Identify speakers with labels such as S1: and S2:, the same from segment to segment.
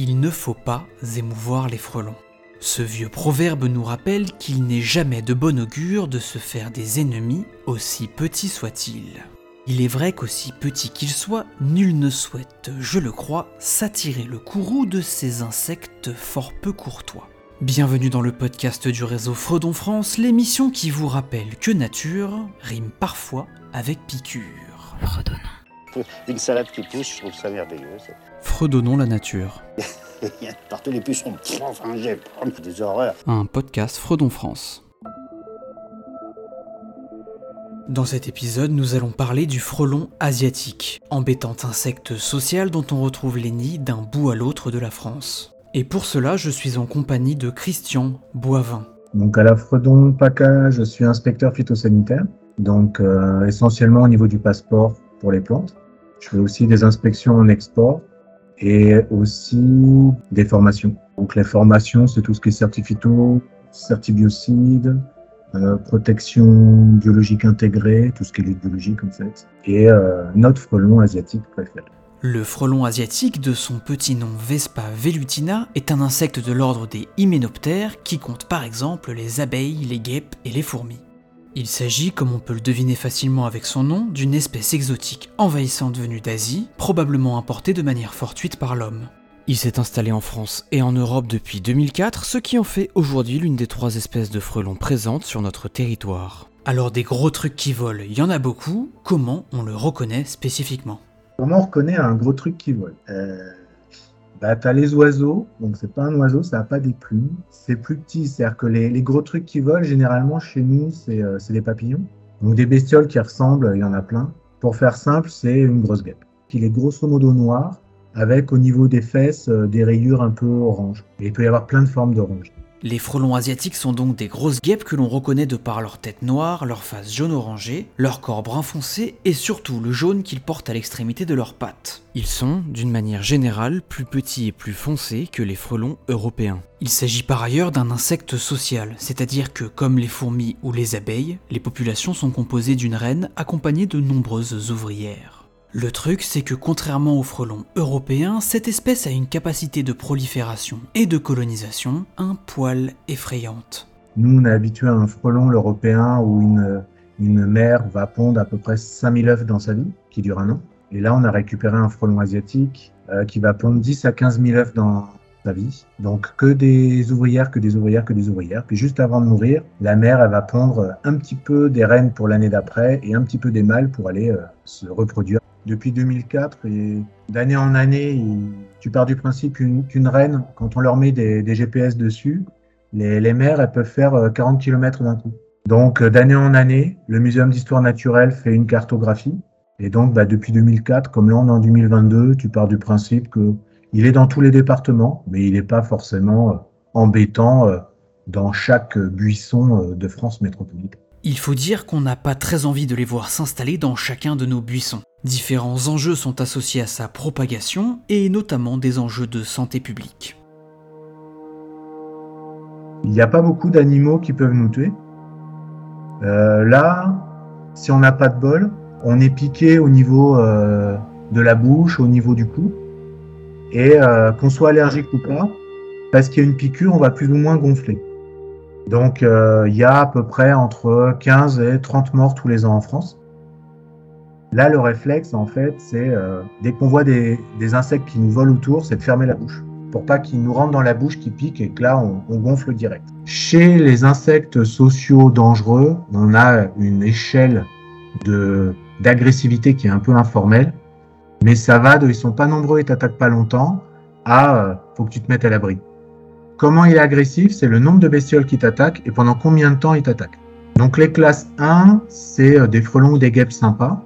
S1: Il ne faut pas émouvoir les frelons. Ce vieux proverbe nous rappelle qu'il n'est jamais de bon augure de se faire des ennemis, aussi petits soient-ils. Il est vrai qu'aussi petits qu'ils soient, nul ne souhaite, je le crois, s'attirer le courroux de ces insectes fort peu courtois. Bienvenue dans le podcast du réseau Fredon France, l'émission qui vous rappelle que nature rime parfois avec piqûre.
S2: Fredonnons. Une salade qui pousse, je trouve ça merveilleux.
S1: Fredonnons la nature.
S2: Partout les pucerons. Enfin, j'ai des horreurs.
S1: Un podcast Fredon France. Dans cet épisode, nous allons parler du frelon asiatique, embêtant insecte social dont on retrouve les nids d'un bout à l'autre de la France. Et pour cela, je suis en compagnie de Christian Boivin.
S3: Donc à la Fredon PACA, je suis inspecteur phytosanitaire, donc euh, essentiellement au niveau du passeport pour les plantes. Je fais aussi des inspections en export et aussi des formations. Donc les formations, c'est tout ce qui est certifito, certibiocide, euh, protection biologique intégrée, tout ce qui est biologique en fait, et euh, notre frelon asiatique préféré.
S1: Le frelon asiatique, de son petit nom Vespa velutina, est un insecte de l'ordre des hyménoptères qui compte par exemple les abeilles, les guêpes et les fourmis. Il s'agit, comme on peut le deviner facilement avec son nom, d'une espèce exotique envahissante venue d'Asie, probablement importée de manière fortuite par l'homme. Il s'est installé en France et en Europe depuis 2004, ce qui en fait aujourd'hui l'une des trois espèces de frelons présentes sur notre territoire. Alors des gros trucs qui volent, il y en a beaucoup, comment on le reconnaît spécifiquement?
S3: Comment on reconnaît un gros truc qui vole euh, bah, tu as les oiseaux, donc c'est pas un oiseau, ça n'a pas des plumes. C'est plus petit, c'est-à-dire que les, les, gros trucs qui volent, généralement chez nous, c'est euh, des papillons. Donc des bestioles qui ressemblent, il y en a plein. Pour faire simple, c'est une grosse guêpe. Il est grosso modo noir, avec au niveau des fesses euh, des rayures un peu orange. Et il peut y avoir plein de formes d'orange.
S1: Les frelons asiatiques sont donc des grosses guêpes que l'on reconnaît de par leur tête noire, leur face jaune orangé, leur corps brun foncé et surtout le jaune qu'ils portent à l'extrémité de leurs pattes. Ils sont, d'une manière générale, plus petits et plus foncés que les frelons européens. Il s'agit par ailleurs d'un insecte social, c'est-à-dire que, comme les fourmis ou les abeilles, les populations sont composées d'une reine accompagnée de nombreuses ouvrières. Le truc, c'est que contrairement aux frelons européens, cette espèce a une capacité de prolifération et de colonisation un poil effrayante.
S3: Nous, on est habitué à un frelon, l'européen, où une, une mère va pondre à peu près 5000 œufs dans sa vie, qui dure un an. Et là, on a récupéré un frelon asiatique euh, qui va pondre 10 à 15 000 œufs dans sa vie. Donc, que des ouvrières, que des ouvrières, que des ouvrières. Puis, juste avant de mourir, la mère, elle va pondre un petit peu des reines pour l'année d'après et un petit peu des mâles pour aller euh, se reproduire depuis 2004 et d'année en année, tu pars du principe qu'une reine, quand on leur met des, GPS dessus, les, mères, elles peuvent faire 40 euh, km d'un coup. Donc euh, d'année en année, le Muséum d'histoire naturelle fait une cartographie. Et donc bah, depuis 2004, comme là on est en 2022, tu pars du principe que il est dans tous les départements, mais il n'est pas forcément euh, embêtant dans chaque buisson de France métropolitaine.
S1: Il faut dire qu'on n'a pas très envie de les voir s'installer dans chacun de nos buissons. Différents enjeux sont associés à sa propagation et notamment des enjeux de santé publique.
S3: Il n'y a pas beaucoup d'animaux qui peuvent nous tuer. Euh, là, si on n'a pas de bol, on est piqué au niveau euh, de la bouche, au niveau du cou. Et euh, qu'on soit allergique ou pas, parce qu'il y a une piqûre, on va plus ou moins gonfler. Donc il y a à peu près entre 15 et 30 morts tous les ans en France. Là, le réflexe, en fait, c'est euh, dès qu'on voit des, insectes qui nous volent autour, c'est de fermer la bouche pour pas qu'ils nous rentrent dans la bouche, qui piquent et que là, on, on, gonfle direct. Chez les insectes sociaux dangereux, on a une échelle de d'agressivité qui est un peu informelle, mais ça va de ils sont pas nombreux et t'attaquent pas longtemps à euh, faut que tu te mettes à l'abri. Comment il est agressif C'est le nombre de bestioles qui t'attaquent et pendant combien de temps il t'attaque. Donc les classes 1, c'est euh, des frelons ou des guêpes sympas.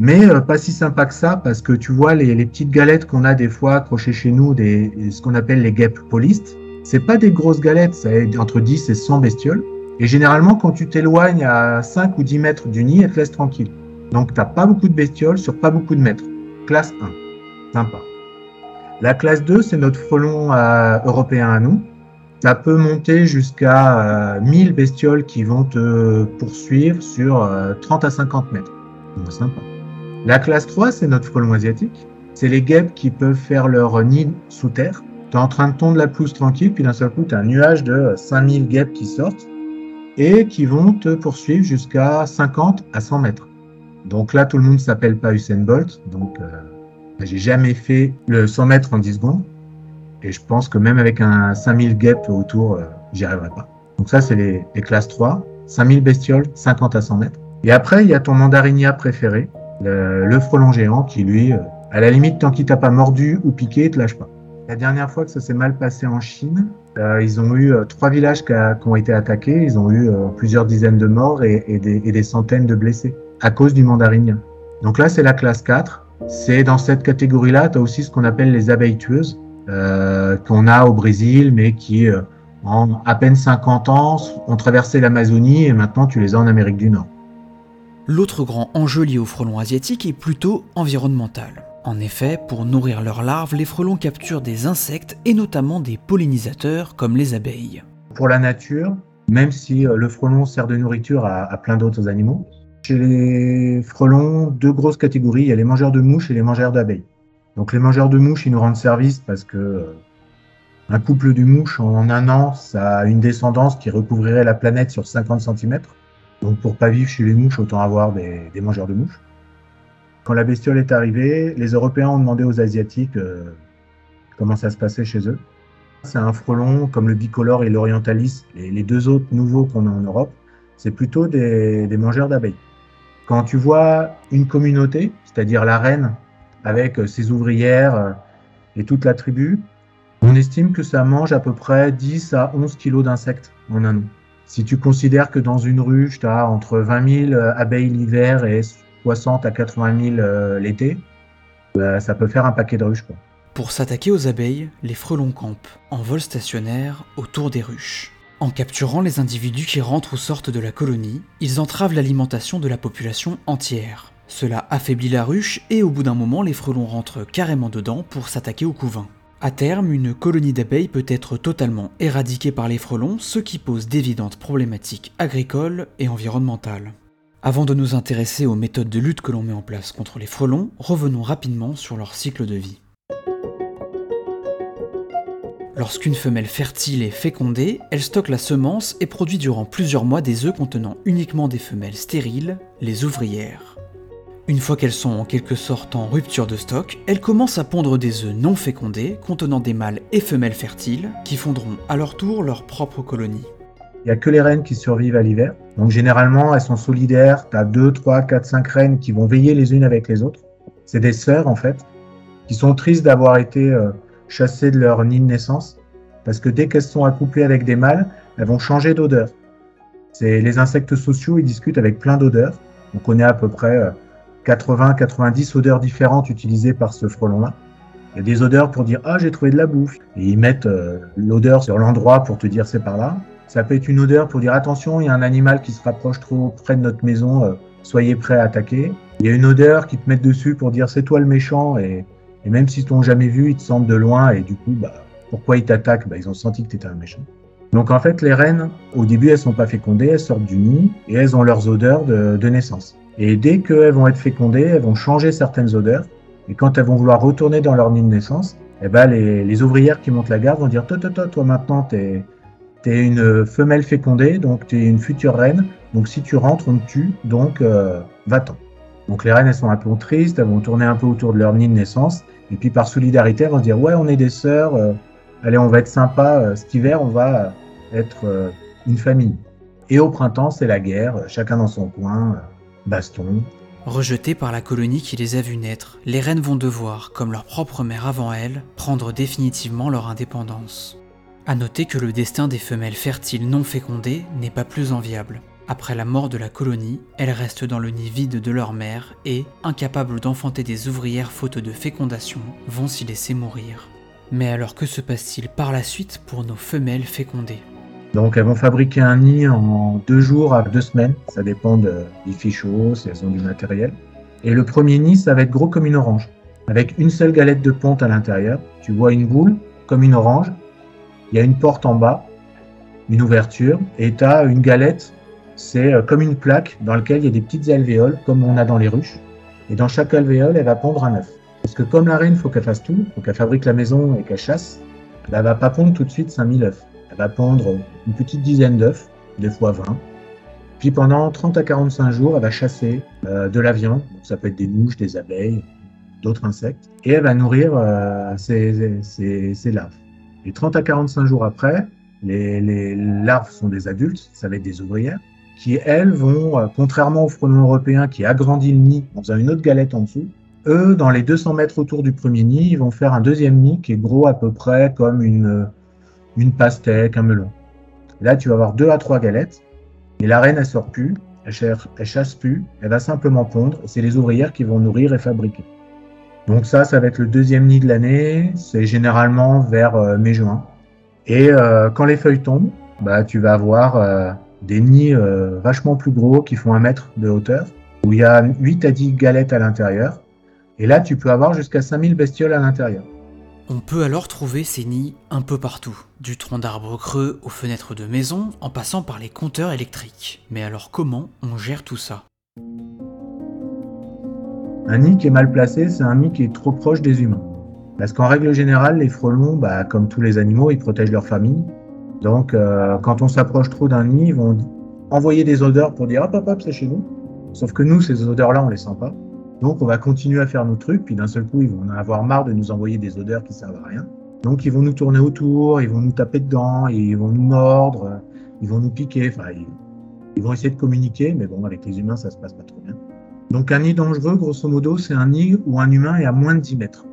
S3: Mais euh, pas si sympa que ça, parce que tu vois, les, petites galettes qu'on a des fois accrochées chez nous, ce qu'on appelle les guêpes polistes, c'est pas des grosses galettes, ça est entre 10 et 100 bestioles. Et généralement, quand tu t'éloignes à 5 ou 10 mètres du nid, elles te laissent tranquille. Donc, t'as pas beaucoup de bestioles sur pas beaucoup de mètres. Classe 1. Sympa. La classe 2, c'est notre frelon euh, européen à nous. Ça peut monter jusqu'à 1000 euh, bestioles qui vont te poursuivre sur 30 à 50 mètres. Donc, sympa. La classe 3, c'est notre frelon asiatique. C'est les guêpes qui peuvent faire leur nid sous terre, Tu es en train de tondre la pelouse tranquille, puis d'un seul coup, tu as un nuage de 5000 guêpes qui sortent et qui vont te poursuivre jusqu'à 50 à 100 mètres. Donc là, tout le monde s'appelle pas Usain Bolt. Donc, euh, j'ai jamais fait le 100 mètres en 10 secondes. Et je pense que même avec un 5000 guêpes autour, euh, j'y arriverai pas. Donc ça, c'est les, classes 3. 5000 bestioles, 50 à 100 mètres. Et après, il y a ton mandarinia préféré, le, frelon géant, qui lui, euh, à la limite, tant qu'il t'a pas mordu ou piqué, il te lâche pas. La dernière fois que ça s'est mal passé en Chine, euh, ils ont eu trois villages qui, ont été attaqués. Ils ont eu plusieurs dizaines de morts et, des, et, des, centaines de blessés à cause du mandarinien. Donc là, c'est la classe 4. C'est dans cette catégorie-là, tu as aussi ce qu'on appelle les abeilles tueuses, euh, qu'on a au Brésil, mais qui, euh, en à peine 50 ans, ont traversé l'Amazonie et maintenant tu les as en Amérique du Nord.
S1: L'autre grand enjeu lié au frelon asiatique est plutôt environnemental. En effet, pour nourrir leurs larves, les frelons capturent des insectes et notamment des pollinisateurs comme les abeilles.
S3: Pour la nature, même si euh, le frelon sert de nourriture à, à plein d'autres animaux, chez les frelons, deux grosses catégories, il y a les mangeurs de mouches et les mangeurs d'abeilles. Donc les mangeurs de mouches, ils nous rendent service parce que euh, un couple de mouches en un an, ça a une descendance qui recouvrirait la planète sur 50 cm. Donc pour pas vivre chez les mouches, autant avoir des, mangeurs de mouches. Quand la bestiole est arrivée, les Européens ont demandé aux Asiatiques euh, comment ça se passait chez eux. C'est un frelon comme le bicolore et l'orientalis, les, les, deux autres nouveaux qu'on a en Europe, c'est plutôt des mangeurs d'abeilles. Quand tu vois une communauté, c'est-à-dire la reine avec ses ouvrières et toute la tribu, on estime que ça mange à peu près 10 à 11 kilos d'insectes en un an. Si tu considères que dans une ruche, tu as entre 20 000 abeilles l'hiver et 60 à 80 000 l'été, bah, ça peut faire un paquet de ruches.
S1: Pour s'attaquer aux abeilles, les frelons campent en vol stationnaire autour des ruches. En capturant les individus qui rentrent ou sortent de la colonie, ils entravent l'alimentation de la population entière. Cela affaiblit la ruche et au bout d'un moment, les frelons rentrent carrément dedans pour s'attaquer au couvain. À terme, une colonie d'abeilles peut être totalement éradiquée par les frelons, ce qui pose d'évidentes problématiques agricoles et environnementales. Avant de nous intéresser aux méthodes de lutte que l'on met en place contre les frelons, revenons rapidement sur leur cycle de vie. Lorsqu'une femelle fertile est fécondée, elle stocke la semence et produit durant plusieurs mois des œufs contenant uniquement des femelles stériles, les ouvrières. Une fois qu'elles sont en quelque sorte en rupture de stock, elles commencent à pondre des œufs non fécondés contenant des mâles et femelles fertiles qui fonderont à leur tour leur propre colonie.
S3: Il n'y a que les reines qui survivent à l'hiver. Donc généralement, elles sont solidaires. Tu as 2, 3, 4, 5 reines qui vont veiller les unes avec les autres. C'est des sœurs en fait, qui sont tristes d'avoir été euh, chassées de leur nid de naissance. Parce que dès qu'elles sont accouplées avec des mâles, elles vont changer d'odeur. C'est les insectes sociaux, ils discutent avec plein d'odeurs. On connaît à peu près euh, 80-90 odeurs différentes utilisées par ce frelon-là. Il y a des odeurs pour dire ah j'ai trouvé de la bouffe et ils mettent euh, l'odeur sur l'endroit pour te dire c'est par là. Ça peut être une odeur pour dire attention il y a un animal qui se rapproche trop près de notre maison, euh, soyez prêts à attaquer. Il y a une odeur qui te met dessus pour dire c'est toi le méchant et, et même s'ils t'ont jamais vu ils te sentent de loin et du coup bah pourquoi ils t'attaquent? Bah, ils ont senti que tu étais un méchant. Donc en fait les reines au début elles sont pas fécondées, elles sortent du nid et elles ont leurs odeurs de, naissance. Et dès qu'elles vont être fécondées, elles vont changer certaines odeurs. Et quand elles vont vouloir retourner dans leur nid de naissance, eh ben les, ouvrières qui montent la garde vont dire toi, toi, toi, toi maintenant, t'es es une femelle fécondée, donc tu es une future reine. Donc si tu rentres, on te tue, donc euh, va-t'en. Donc les reines, elles sont un peu tristes, elles vont tourner un peu autour de leur nid de naissance. Et puis par solidarité, elles vont dire ouais, on est des sœurs, euh, allez, on va être sympa, euh, cet hiver, on va être euh, une famille. Et au printemps, c'est la guerre, chacun dans son coin baston.
S1: Rejetées par la colonie qui les a vues naître, les reines vont devoir, comme leur propre mère avant elles, prendre définitivement leur indépendance. À noter que le destin des femelles fertiles non fécondées n'est pas plus enviable. Après la mort de la colonie, elles restent dans le nid vide de leur mère et, incapables d'enfanter des ouvrières faute de fécondation, vont s'y laisser mourir. Mais alors que se passe-t-il par la suite pour nos femelles fécondées?
S3: Donc elles vont fabriquer un nid en deux jours à deux semaines, ça dépend de, du fichot, si elles ont du matériel. Et le premier nid, ça va être gros comme une orange, avec une seule galette de ponte à l'intérieur. Tu vois une boule comme une orange, il y a une porte en bas, une ouverture, et tu as une galette, c'est comme une plaque dans laquelle il y a des petites alvéoles, comme on a dans les ruches. Et dans chaque alvéole, elle va pondre un œuf. Parce que comme la reine, il faut qu'elle fasse tout, faut qu'elle fabrique la maison et qu'elle chasse. elle va pas pondre tout de suite 5000 œufs. Elle va pondre une petite dizaine d'œufs, des fois 20. Puis pendant 30 à 45 jours, elle va chasser euh, de la viande. ça peut être des mouches, des abeilles, d'autres insectes. Et elle va nourrir euh, ses, ses, larves. Et 30 à 45 jours après, les, larves sont des adultes, ça va être des ouvrières, qui elles vont, euh, contrairement au frelon européen qui agrandit le nid en faisant une autre galette en dessous, eux, dans les 200 mètres autour du premier nid, ils vont faire un deuxième nid qui est gros à peu près comme une, une pastèque, un melon. Là, tu vas avoir deux à trois galettes. Et la reine, elle sort plus, elle, chasse, plus, elle va simplement pondre. Et c'est les ouvrières qui vont nourrir et fabriquer. Donc ça, ça va être le deuxième nid de l'année. C'est généralement vers euh, mai-juin. Et euh, quand les feuilles tombent, bah, tu vas avoir euh, des nids euh, vachement plus gros qui font un mètre de hauteur, où il y a 8 à 10 galettes à l'intérieur. Et là, tu peux avoir jusqu'à 5000 bestioles à l'intérieur.
S1: On peut alors trouver ces nids un peu partout, du tronc d'arbre creux aux fenêtres de maisons, en passant par les compteurs électriques. Mais alors comment on gère tout ça?
S3: Un nid qui est mal placé, c'est un nid qui est trop proche des humains. Parce qu'en règle générale, les frelons, bah, comme tous les animaux, ils protègent leur famille. Donc euh, quand on s'approche trop d'un nid, ils vont envoyer des odeurs pour dire hop hop c'est chez nous. Sauf que nous, ces odeurs-là, on les sent pas. Donc on va continuer à faire nos trucs, puis d'un seul coup, ils vont avoir marre de nous envoyer des odeurs qui servent à rien. Donc ils vont nous tourner autour, ils vont nous taper dedans, ils vont nous mordre, ils vont nous piquer, enfin ils, vont essayer de communiquer, mais bon, avec les humains, ça se passe pas trop bien. Donc un nid dangereux, grosso modo, c'est un nid où un humain est à moins de 10 mètres.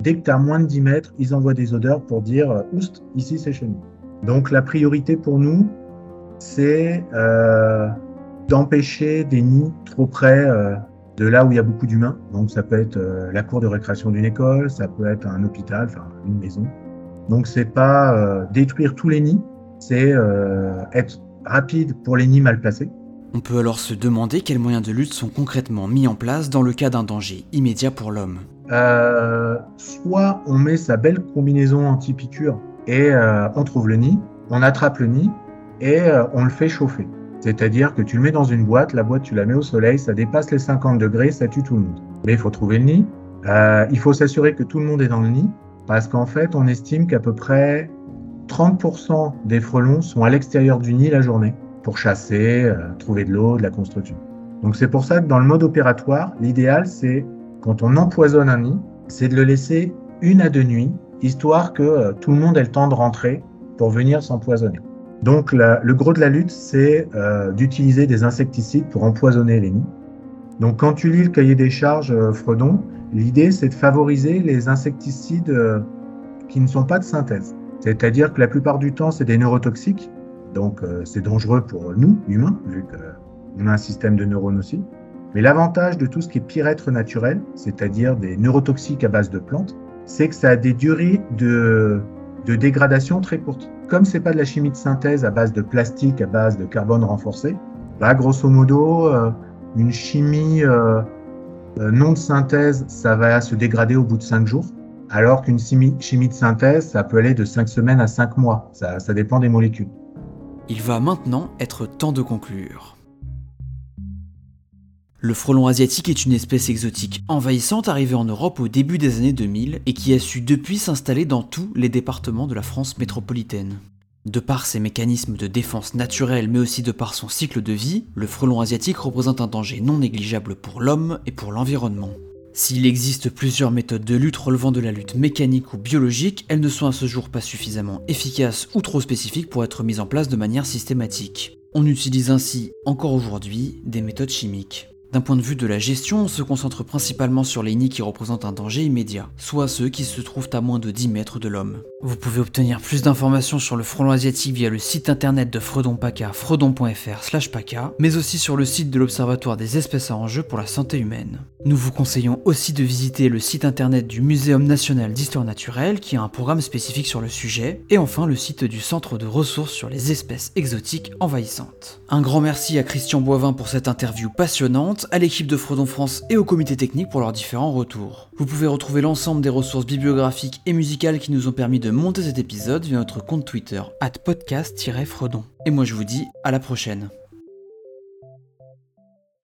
S3: Dès que tu as moins de 10 mètres, ils envoient des odeurs pour dire oust, ici c'est chez nous. Donc la priorité pour nous, c'est euh, d'empêcher des nids trop près euh, de là où il y a beaucoup d'humains. Donc ça peut être euh, la cour de récréation d'une école, ça peut être un hôpital, enfin une maison. Donc c'est pas détruire tous les nids, c'est être rapide pour les nids mal placés.
S1: On peut alors se demander quels moyens de lutte sont concrètement mis en place dans le cas d'un danger immédiat pour l'homme.
S3: soit on met sa belle combinaison anti-piqûre et on trouve le nid, on attrape le nid et on le fait chauffer. C'est-à-dire que tu le mets dans une boîte, la boîte tu la mets au soleil, ça dépasse les 50 degrés, ça tue tout le monde. Mais il faut trouver le nid. Euh, il faut s'assurer que tout le monde est dans le nid, parce qu'en fait, on estime qu'à peu près 30% des frelons sont à l'extérieur du nid la journée pour chasser, euh, trouver de l'eau, de la construction. Donc c'est pour ça que dans le mode opératoire, l'idéal c'est quand on empoisonne un nid, c'est de le laisser une à deux nuits, histoire que euh, tout le monde ait le temps de rentrer pour venir s'empoisonner. Donc le gros de la lutte, c'est euh, d'utiliser des insecticides pour empoisonner les nids. Donc quand tu lis le cahier des charges euh, Fredon, l'idée c'est de favoriser les insecticides qui ne sont pas de synthèse. C'est-à-dire que la plupart du temps, c'est des neurotoxiques, donc c'est dangereux pour nous, humains, vu qu'on a un système de neurones aussi. Mais l'avantage de tout ce qui est pire-être naturel, c'est-à-dire des neurotoxiques à base de plantes, c'est que ça a des durées de, de dégradation très courtes comme c'est pas de la chimie de synthèse à base de plastique, à base de carbone renforcé, bah, grosso modo, euh, une chimie euh, euh, non de synthèse, ça va se dégrader au bout de 5 jours, alors qu'une chimie, de synthèse, ça peut aller de 5 semaines à 5 mois. Ça, ça dépend des molécules.
S1: Il va maintenant être temps de conclure. Le frelon asiatique est une espèce exotique envahissante arrivée en Europe au début des années 2000 et qui a su depuis s'installer dans tous les départements de la France métropolitaine. De par ses mécanismes de défense naturels mais aussi de par son cycle de vie, le frelon asiatique représente un danger non négligeable pour l'homme et pour l'environnement. S'il existe plusieurs méthodes de lutte relevant de la lutte mécanique ou biologique, elles ne sont à ce jour pas suffisamment efficaces ou trop spécifiques pour être mises en place de manière systématique. On utilise ainsi, encore aujourd'hui, des méthodes chimiques. D'un point de vue de la gestion, on se concentre principalement sur les nids qui représentent un danger immédiat, soit ceux qui se trouvent à moins de 10 mètres de l'homme. Vous pouvez obtenir plus d'informations sur le frelon asiatique via le site internet de Fredon PACA, fredon.fr slash PACA, mais aussi sur le site de l'Observatoire des espèces à enjeu pour la santé humaine. Nous vous conseillons aussi de visiter le site internet du Muséum national d'histoire naturelle qui a un programme spécifique sur le sujet, et enfin le site du Centre de ressources sur les espèces exotiques envahissantes. Un grand merci à Christian Boivin pour cette interview passionnante, à l'équipe de Fredon France et au comité technique pour leurs différents retours. Vous pouvez retrouver l'ensemble des ressources bibliographiques et musicales qui nous ont permis de monter cet épisode via notre compte Twitter, at podcast-fredon. Et moi je vous dis à la prochaine.